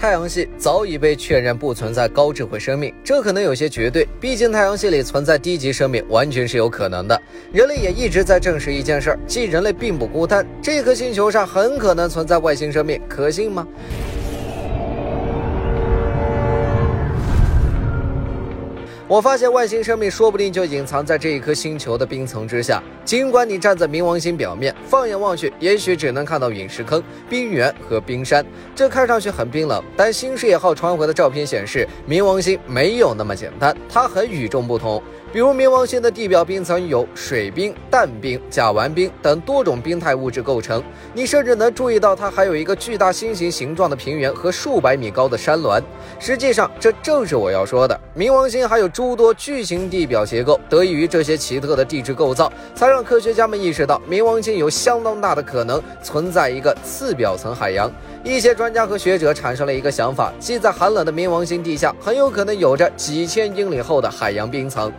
太阳系早已被确认不存在高智慧生命，这可能有些绝对，毕竟太阳系里存在低级生命完全是有可能的。人类也一直在证实一件事儿，即人类并不孤单，这颗星球上很可能存在外星生命，可信吗？我发现外星生命说不定就隐藏在这一颗星球的冰层之下。尽管你站在冥王星表面，放眼望去，也许只能看到陨石坑、冰原和冰山，这看上去很冰冷。但新视野号传回的照片显示，冥王星没有那么简单，它很与众不同。比如冥王星的地表冰层有水冰、氮冰、甲烷冰等多种冰态物质构成，你甚至能注意到它还有一个巨大心形形状的平原和数百米高的山峦。实际上，这正是我要说的，冥王星还有诸多巨型地表结构，得益于这些奇特的地质构造，才让科学家们意识到冥王星有相当大的可能存在一个次表层海洋。一些专家和学者产生了一个想法，即在寒冷的冥王星地下，很有可能有着几千英里厚的海洋冰层。